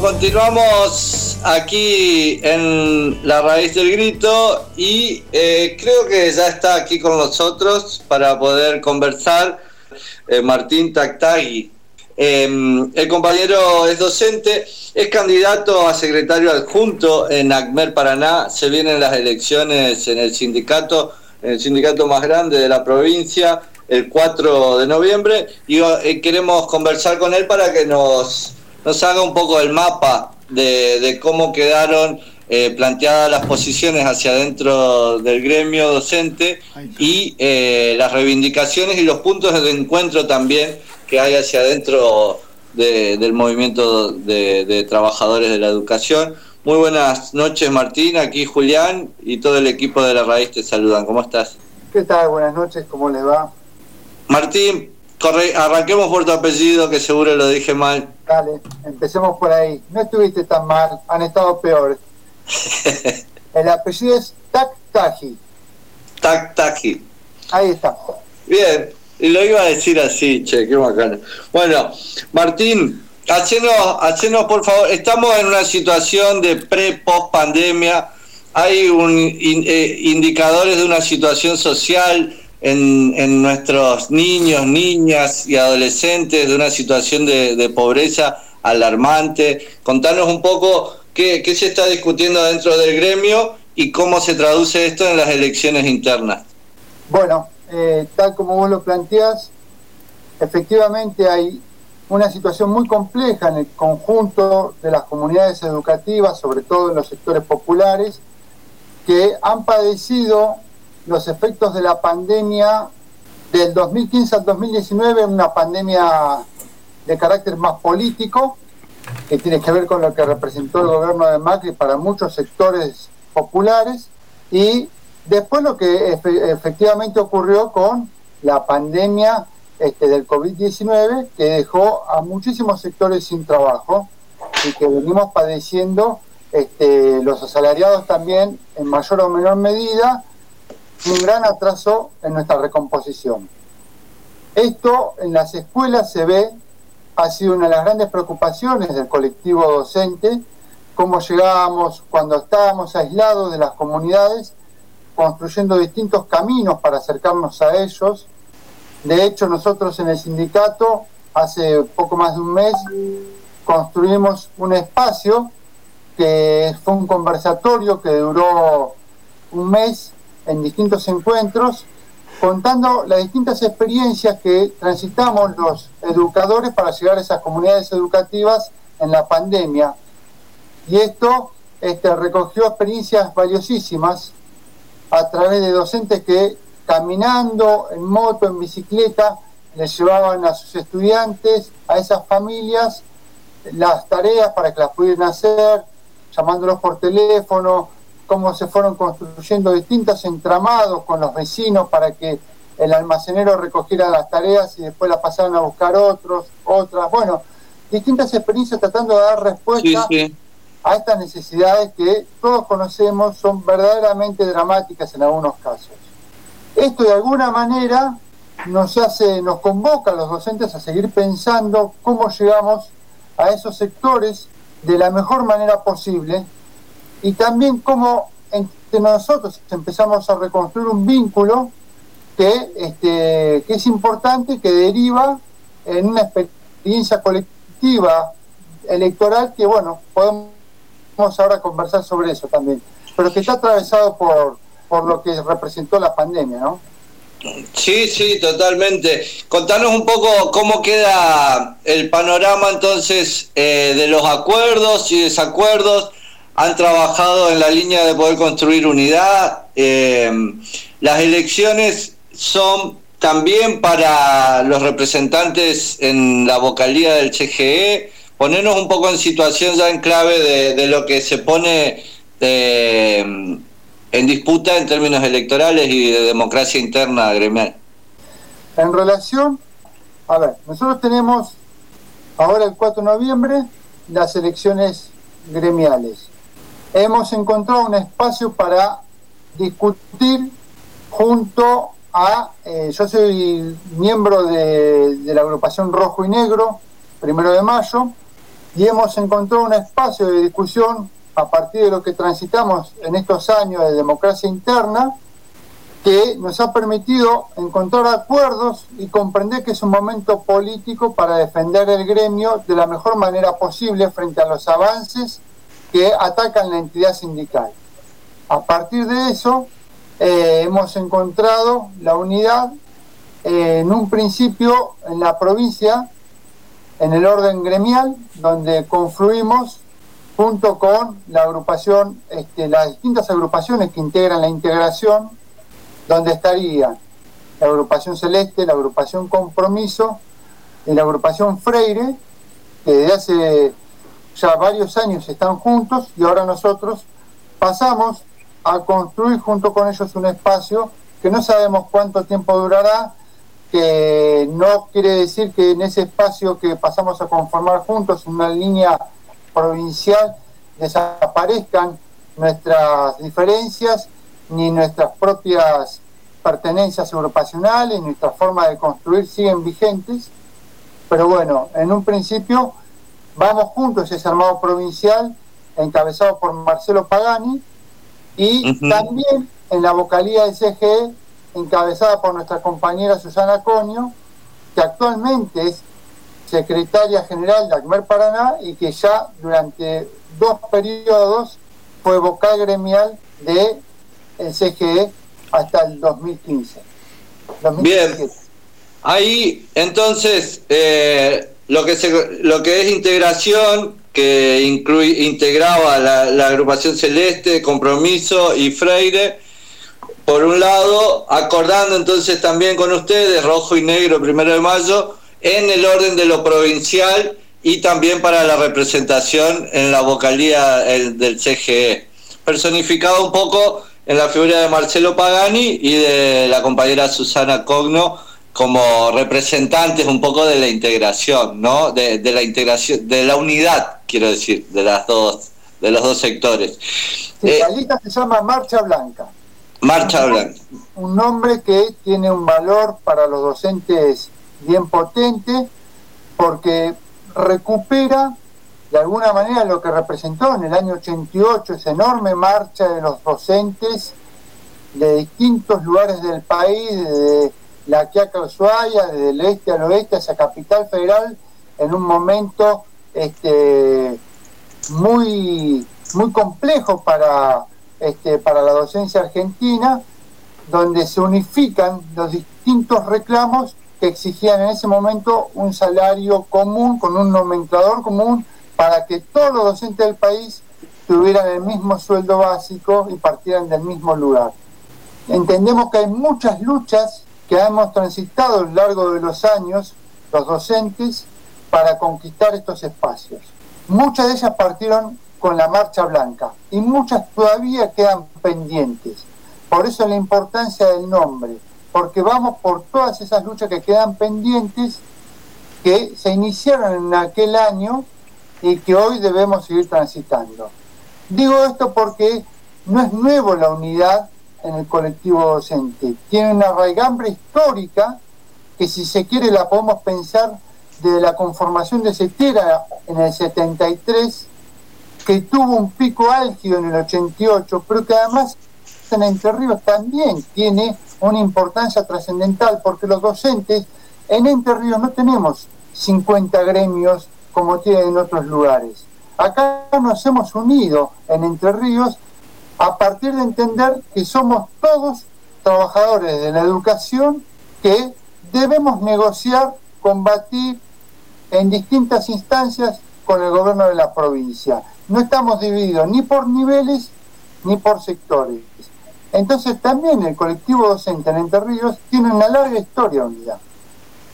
Continuamos aquí en La Raíz del Grito y eh, creo que ya está aquí con nosotros para poder conversar eh, Martín Tactagui. Em, el compañero es docente, es candidato a secretario adjunto en ACMER Paraná, se vienen las elecciones en el sindicato, en el sindicato más grande de la provincia, el 4 de noviembre, y eh, queremos conversar con él para que nos nos haga un poco el mapa de, cómo quedaron eh, planteadas las posiciones hacia adentro del gremio docente y eh, las reivindicaciones y los puntos de encuentro también que hay hacia adentro del movimiento de, trabajadores de la educación. Muy buenas noches Martín, aquí Julián y todo el equipo de La Raíz te saludan. ¿Cómo estás? ¿Qué tal? Buenas noches, ¿cómo les va? Martín, arranquemos por tu apellido, que seguro lo dije mal. Dale, empecemos por ahí. No estuviste tan mal, han estado peores. El apellido es Taktaji. Taktaji. Ahí está. Bien, y lo iba a decir así, che, qué bacano. Bueno, Martín, hacenos, por favor, estamos en una situación de pre-post pandemia, hay un, eh, indicadores de una situación social en, nuestros niños, niñas y adolescentes de una situación de, pobreza alarmante. Contanos un poco qué, se está discutiendo dentro del gremio y cómo se traduce esto en las elecciones internas. Bueno, eh, tal como vos lo planteás, efectivamente hay una situación muy compleja en el conjunto de las comunidades educativas, sobre todo en los sectores populares, que han padecido los efectos de la pandemia del 2015 al 2019, una pandemia de carácter más político, que tiene que ver con lo que representó el gobierno de Macri para muchos sectores populares, y después lo que efectivamente ocurrió con la pandemia este, del COVID-19, que dejó a muchísimos sectores sin trabajo y que venimos padeciendo este, los asalariados también en mayor o menor medida, un gran atraso en nuestra recomposición. Esto en las escuelas se ve, ha sido una de las grandes preocupaciones del colectivo docente, cómo llegábamos cuando estábamos aislados de las comunidades, construyendo distintos caminos para acercarnos a ellos. De hecho, nosotros en el sindicato, hace poco más de un mes, construimos un espacio que fue un conversatorio que duró un mes en distintos encuentros, contando las distintas experiencias que transitamos los educadores para llegar a esas comunidades educativas en la pandemia. Y esto este, recogió experiencias valiosísimas a través de docentes que caminando, en moto, en bicicleta, les llevaban a sus estudiantes, a esas familias, las tareas para que las pudieran hacer, llamándolos por teléfono, cómo se fueron construyendo distintos entramados con los vecinos para que el almacenero recogiera las tareas y después las pasaran a buscar otros, otras, bueno, distintas experiencias tratando de dar respuesta a estas necesidades que todos conocemos son verdaderamente dramáticas en algunos casos. Esto de alguna manera nos hace, nos convoca a los docentes a seguir pensando cómo llegamos a esos sectores de la mejor manera posible y también cómo entre nosotros empezamos a reconstruir un vínculo que, este, que es importante, que deriva en una experiencia colectiva electoral que, bueno, podemos ahora conversar sobre eso también, pero que está atravesado por, por lo que representó la pandemia, ¿no? Sí, sí, totalmente. Contanos un poco cómo queda el panorama entonces eh, de los acuerdos y desacuerdos han trabajado en la línea de poder construir unidad. Eh, las elecciones son también para los representantes en la vocalía del CGE. Ponernos un poco en situación ya en clave de, lo que se pone eh, en disputa en términos electorales y de democracia interna gremial. En relación, a ver, nosotros tenemos ahora el 4 de noviembre las elecciones gremiales hemos encontrado un espacio para discutir junto a, eh, yo soy miembro de, la agrupación Rojo y Negro, primero de mayo, y hemos encontrado un espacio de discusión a partir de lo que transitamos en estos años de democracia interna que nos ha permitido encontrar acuerdos y comprender que es un momento político para defender el gremio de la mejor manera posible frente a los avances que atacan la entidad sindical. A partir de eso, eh, hemos encontrado la unidad eh, en un principio en la provincia, en el orden gremial, donde confluimos junto con la agrupación, este, las distintas agrupaciones que integran la integración donde estaría la agrupación Celeste, la agrupación Compromiso y la agrupación Freire, que desde hace ya varios años están juntos y ahora nosotros pasamos a construir junto con ellos un espacio que no sabemos cuánto tiempo durará, que no quiere decir que en ese espacio que pasamos a conformar juntos, en una línea provincial, desaparezcan nuestras diferencias ni nuestras propias pertenencias agrupacionales, nuestra forma de construir siguen vigentes, pero bueno, en un principio vamos juntos ese armado provincial encabezado por Marcelo Pagani y también en la vocalía del CGE encabezada por nuestra compañera Susana Coño, que actualmente es secretaria general de ACMER Paraná y que ya durante dos periodos fue vocal gremial de el CGE hasta el 2015. Bien, ahí entonces eh, lo, que lo que es integración, que incluye, integraba la, agrupación Celeste, Compromiso y Freire, por un lado, acordando entonces también con ustedes, rojo y negro, primero de mayo, en el orden de lo provincial y también para la representación en la vocalía del CGE. Personificado un poco en la figura de Marcelo Pagani y de la compañera Susana Cogno como representantes un poco de la integración, ¿no? De, la integración, de la unidad, quiero decir, de las dos, de los dos sectores. Sí, la lista se llama Marcha Blanca. Marcha Blanca. Un nombre que tiene un valor para los docentes bien potente porque recupera de alguna manera lo que representó en el año 88 esa enorme marcha de los docentes de distintos lugares del país, de la Quiaca Ushuaia, desde el este al oeste hacia Capital Federal, en un momento este, muy, muy complejo para, este, para la docencia argentina, donde se unifican los distintos reclamos que exigían en ese momento un salario común, con un nomenclador común, para que todos los docentes del país tuvieran el mismo sueldo básico y partieran del mismo lugar. Entendemos que hay muchas luchas que hemos transitado a lo largo de los años los docentes para conquistar estos espacios. Muchas de ellas partieron con la marcha blanca y muchas todavía quedan pendientes. Por eso la importancia del nombre, porque vamos por todas esas luchas que quedan pendientes que se iniciaron en aquel año y que hoy debemos seguir transitando. Digo esto porque no es nuevo la unidad en el colectivo docente, tiene una raigambre histórica que si se quiere la podemos pensar de la conformación de CETERA en el 73, que tuvo un pico álgido en el 88, pero que además en Entre Ríos también tiene una importancia trascendental, porque los docentes en Entre Ríos no tenemos 50 gremios como tienen en otros lugares. Acá nos hemos unido en Entre Ríos a partir de entender que somos todos trabajadores de la educación que debemos negociar, combatir en distintas instancias con el gobierno de la provincia. No estamos divididos ni por niveles ni por sectores. Entonces también el colectivo docente en Entre Ríos tiene una larga historia unidad.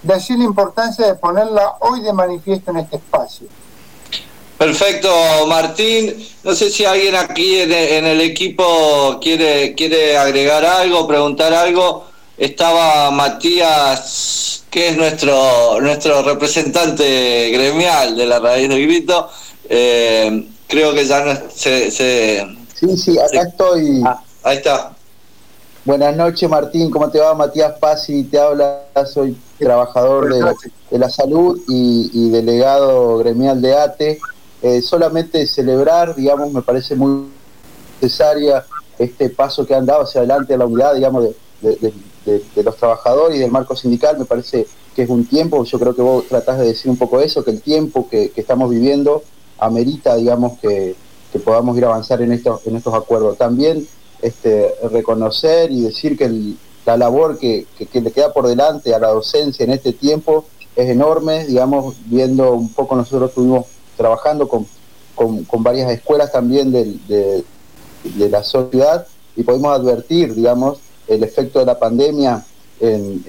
De allí la importancia de ponerla hoy de manifiesto en este espacio. Perfecto, Martín. No sé si alguien aquí en el equipo quiere, quiere agregar algo, preguntar algo. Estaba Matías, que es nuestro, nuestro representante gremial de la raíz del grito. Eh, creo que ya no se, Sí, sí, acá estoy. Ah, ahí está. Buenas noches, Martín. ¿Cómo te va? Matías Pasi te habla. Soy trabajador de, la salud y, delegado gremial de ATE. Eh, solamente celebrar, digamos, me parece muy necesaria este paso que han dado hacia adelante a la unidad, digamos, de, los trabajadores y del marco sindical, me parece que es un tiempo, yo creo que vos tratás de decir un poco eso, que el tiempo que, estamos viviendo amerita, digamos, que, podamos ir a avanzar en estos, en estos acuerdos. También este, reconocer y decir que la labor que, le queda por delante a la docencia en este tiempo es enorme, digamos, viendo un poco nosotros estuvimos trabajando con, con, varias escuelas también de, de, la sociedad y podemos advertir, digamos, el efecto de la pandemia en,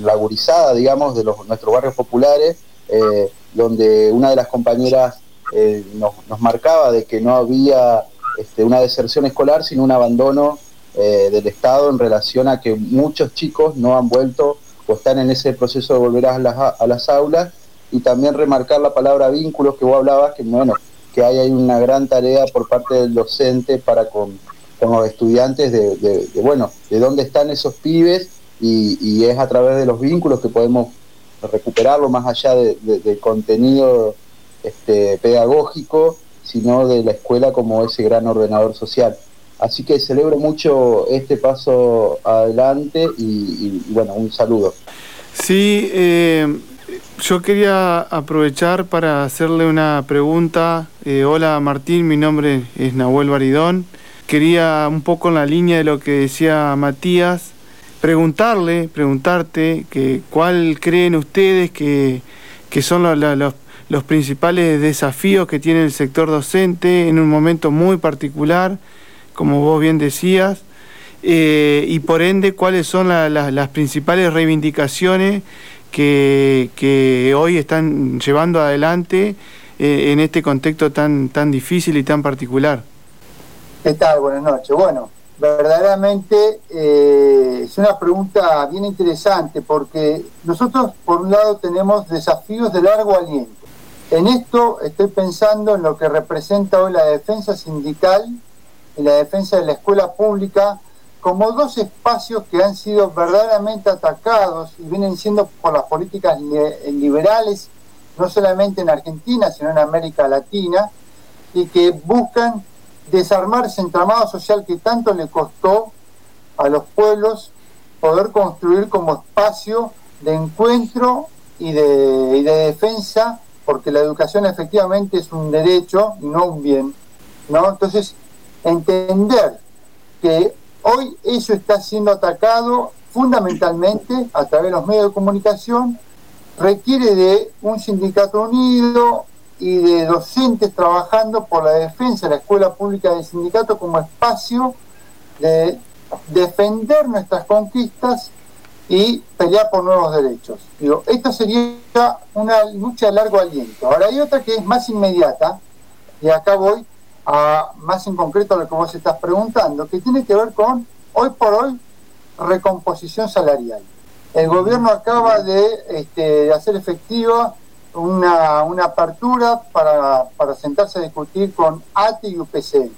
la agurizada, digamos, de los, nuestros barrios populares, eh, donde una de las compañeras eh, nos, marcaba de que no había este, una deserción escolar, sino un abandono eh, del Estado en relación a que muchos chicos no han vuelto o están en ese proceso de volver a las, a las aulas y también remarcar la palabra vínculos que vos hablabas, que bueno, que hay, hay una gran tarea por parte del docente para con, los estudiantes de, bueno, de dónde están esos pibes y, es a través de los vínculos que podemos recuperarlo más allá del contenido este, pedagógico, sino de la escuela como ese gran ordenador social. Así que celebro mucho este paso adelante y, bueno, un saludo. Sí, eh, yo quería aprovechar para hacerle una pregunta. Eh, hola Martín, mi nombre es Nahuel Baridón. Quería un poco en la línea de lo que decía Matías, preguntarle, preguntarte que cuál creen ustedes que, son los, los principales desafíos que tiene el sector docente en un momento muy particular, como vos bien decías, eh, y por ende cuáles son las principales reivindicaciones que, hoy están llevando adelante eh, en este contexto tan, tan difícil y tan particular. ¿Qué tal? Buenas noches. Bueno, verdaderamente eh, es una pregunta bien interesante porque nosotros por un lado tenemos desafíos de largo aliento. En esto estoy pensando en lo que representa hoy la defensa sindical y la defensa de la escuela pública como dos espacios que han sido verdaderamente atacados y vienen siendo por las políticas liberales, no solamente en Argentina, sino en América Latina, y que buscan desarmar ese entramado social que tanto le costó a los pueblos poder construir como espacio de encuentro y de, y de defensa, porque la educación efectivamente es un derecho y no un bien. ¿no? Entonces, entender que Hoy eso está siendo atacado fundamentalmente a través de los medios de comunicación, requiere de un sindicato unido y de docentes trabajando por la defensa de la escuela pública del sindicato como espacio de defender nuestras conquistas y pelear por nuevos derechos. Digo, esta sería una lucha de largo aliento. Ahora hay otra que es más inmediata, y acá voy a más en concreto a lo que vos estás preguntando, que tiene que ver con, hoy por hoy, recomposición salarial. El gobierno acaba de, este, hacer efectiva una, apertura para, para, sentarse a discutir con ATI y UPCN.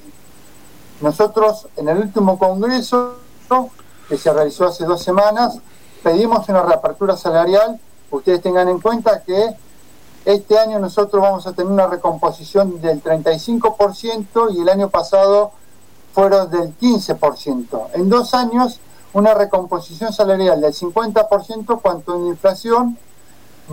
Nosotros en el último congreso, que se realizó hace dos semanas, pedimos una reapertura salarial. Ustedes tengan en cuenta que este año nosotros vamos a tener una recomposición del 35% y el año pasado fueron del 15%. En dos años, una recomposición salarial del 50%, cuanto en inflación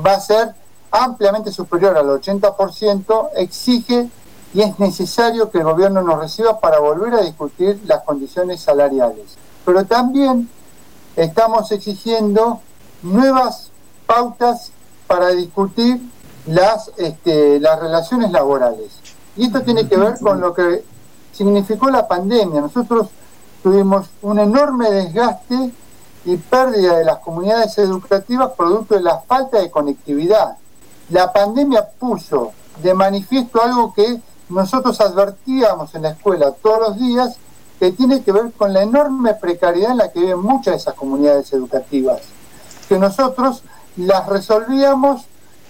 va a ser ampliamente superior al 80%, exige y es necesario que el gobierno nos reciba para volver a discutir las condiciones salariales. Pero también estamos exigiendo nuevas pautas para discutir las, este, las relaciones laborales. Y esto tiene que ver con lo que significó la pandemia. Nosotros tuvimos un enorme desgaste y pérdida de las comunidades educativas producto de la falta de conectividad. La pandemia puso de manifiesto algo que nosotros advertíamos en la escuela todos los días, que tiene que ver con la enorme precariedad en la que viven muchas de esas comunidades educativas, que nosotros las resolvíamos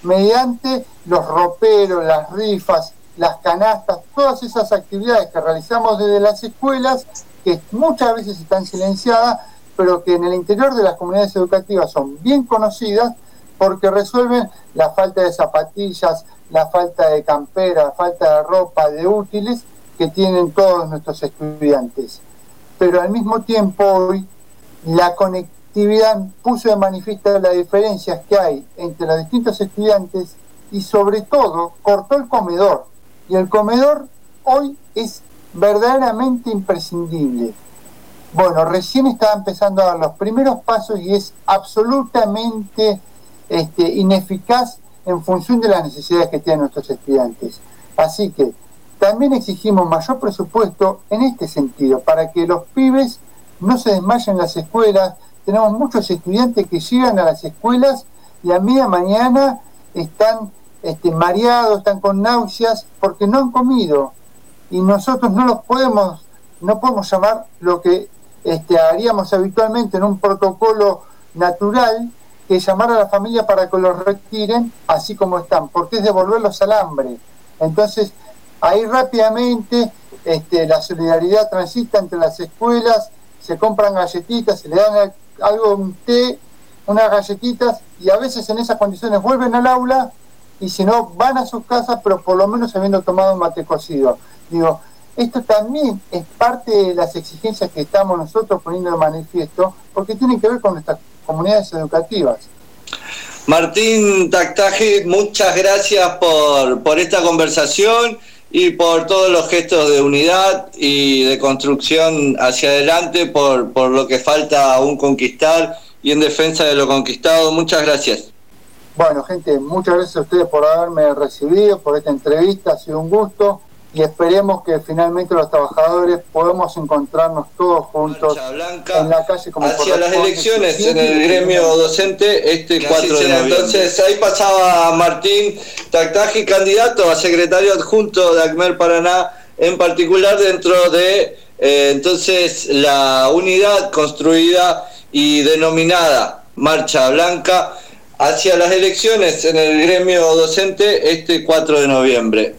mediante los roperos, las rifas, las canastas, todas esas actividades que realizamos desde las escuelas, que muchas veces están silenciadas, pero que en el interior de las comunidades educativas son bien conocidas, porque resuelven la falta de zapatillas, la falta de campera, la falta de ropa, de útiles que tienen todos nuestros estudiantes. Pero al mismo tiempo hoy la conectividad puso de manifiesto las diferencias que hay entre los distintos estudiantes y sobre todo cortó el comedor. Y el comedor hoy es verdaderamente imprescindible. Bueno, recién está empezando a dar los primeros pasos y es absolutamente este, ineficaz en función de las necesidades que tienen nuestros estudiantes. Así que también exigimos mayor presupuesto en este sentido, para que los pibes no se desmayen en las escuelas. Tenemos muchos estudiantes que llegan a las escuelas y a media mañana están este, mareados, están con náuseas porque no han comido. Y nosotros no los podemos, no podemos llamar lo que este, haríamos habitualmente en un protocolo natural, que llamar a la familia para que los retiren así como están, porque es devolverlos al hambre. Entonces, ahí rápidamente este, la solidaridad transita entre las escuelas, se compran galletitas, se le dan algo, un té, unas galletitas, y a veces en esas condiciones vuelven al aula y si no van a sus casas, pero por lo menos habiendo tomado un mate cocido. Digo, esto también es parte de las exigencias que estamos nosotros poniendo de manifiesto, porque tiene que ver con nuestras comunidades educativas. Martín Tactaje, muchas gracias por, por esta conversación y por todos los gestos de unidad y de construcción hacia adelante, por, por lo que falta aún conquistar y en defensa de lo conquistado. Muchas gracias. Bueno, gente, muchas gracias a ustedes por haberme recibido, por esta entrevista, ha sido un gusto y esperemos que finalmente los trabajadores podamos encontrarnos todos juntos en la calle como hacia las elecciones en el gremio docente este 4 de noviembre. Entonces ahí pasaba Martín Tactaji, candidato a secretario adjunto de ACMER Paraná, en particular dentro de eh, entonces la unidad construida y denominada Marcha Blanca hacia las elecciones en el gremio docente este 4 de noviembre.